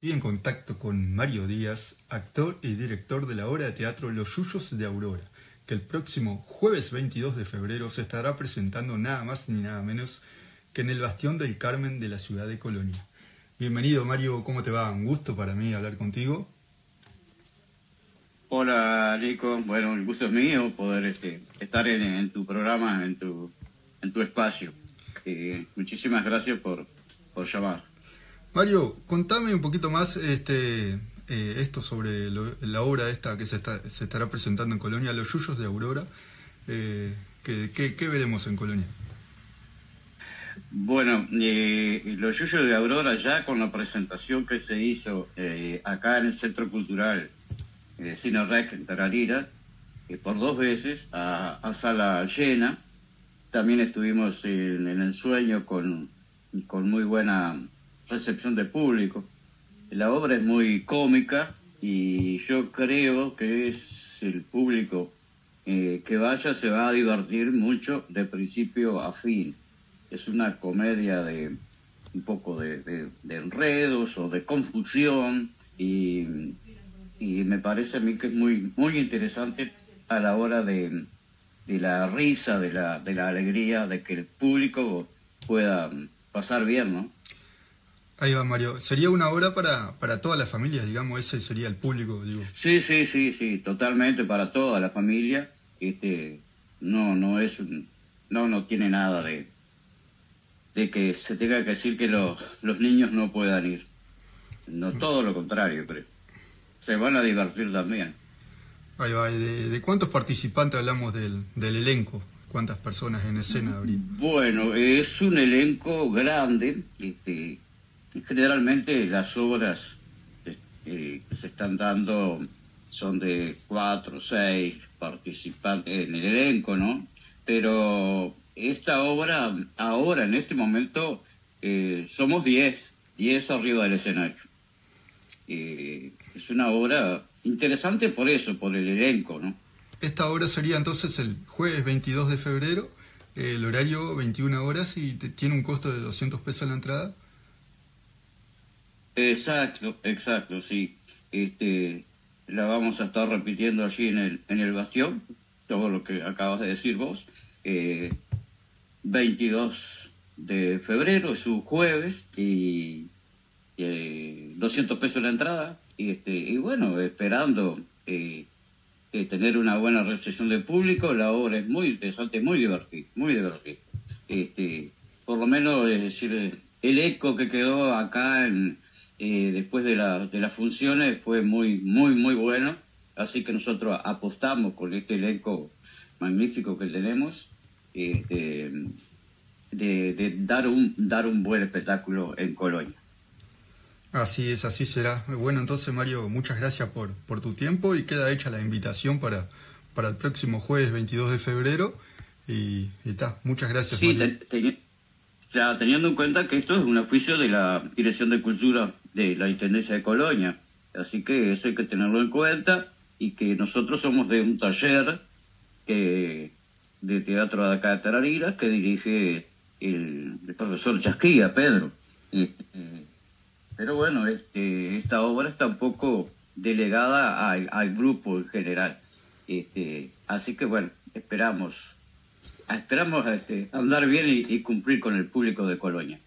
Estoy en contacto con Mario Díaz, actor y director de la obra de teatro Los Yuyos de Aurora, que el próximo jueves 22 de febrero se estará presentando nada más ni nada menos que en el Bastión del Carmen de la ciudad de Colonia. Bienvenido Mario, ¿cómo te va? Un gusto para mí hablar contigo. Hola Nico, bueno, el gusto es mío poder este, estar en, tu programa, en tu, en tu espacio. Eh, muchísimas gracias por, por llamar. Mario, contame un poquito más este, eh, esto sobre la obra esta que se, estará presentando en Colonia, Los Yuyos de Aurora. Eh, ¿qué, veremos en Colonia? Bueno, eh, Los Yuyos de Aurora ya con la presentación que se hizo acá en el Centro Cultural de Cine Rec en Tararira, por dos veces a, sala llena. También estuvimos en, en el sueño con, con muy buena recepción de público. La obra es muy cómica y yo creo que es el público eh, que vaya se va a divertir mucho de principio a fin. Es una comedia de un poco de, enredos o de confusión y, y, me parece a mí que es muy, muy interesante a la hora de, de la risa, de la, de la alegría, de que el público pueda pasar bien, ¿no? Ahí va, Mario. Sería una obra para, para todas las familias, digamos, ese sería el público, digo. Sí, sí, sí, sí, totalmente para toda la familia. Este, no, no es, no, no tiene nada de, de que se tenga que decir que los, los niños no puedan ir. No, todo lo contrario, creo. Se van a divertir también. Ahí va, ¿de, de cuántos participantes hablamos del, del elenco? ¿Cuántas personas en escena habría? Bueno, es un elenco grande, este, Generalmente las obras eh, que se están dando son de cuatro o seis participantes en el elenco, ¿no? Pero esta obra, ahora, en este momento, eh, somos diez, diez arriba del escenario. Eh, es una obra interesante por eso, por el elenco, ¿no? Esta obra sería entonces el jueves 22 de febrero, el horario 21 horas y tiene un costo de 200 pesos la entrada. Exacto, exacto, sí. Este, la vamos a estar repitiendo allí en el, en el bastión, todo lo que acabas de decir vos. 22 eh, de febrero, es un jueves, y 200 eh, pesos la entrada. Y, este, y bueno, esperando eh, tener una buena recepción del público, la obra es muy interesante, muy divertida, muy divertida. Este, por lo menos, es decir, el eco que quedó acá en eh, después de, la, de las funciones fue muy, muy, muy bueno. Así que nosotros apostamos con este elenco magnífico que tenemos eh, de, dar, un, dar un buen espectáculo en Colonia. Así es, así será. Bueno, entonces Mario, muchas gracias por, por tu tiempo y queda hecha la invitación para, para el próximo jueves 22 de febrero. Y está, muchas gracias. Sí, ya teniendo en cuenta que esto es un oficio de la Dirección de Cultura de la Intendencia de Colonia. Así que eso hay que tenerlo en cuenta y que nosotros somos de un taller que, de teatro de acá de Tararira que dirige el, profesor Chasquilla, Pedro. Eh, pero bueno, este, esta obra está un poco delegada al, grupo en general. Este, así que bueno, esperamos, esperamos este, andar bien y cumplir con el público de Colonia.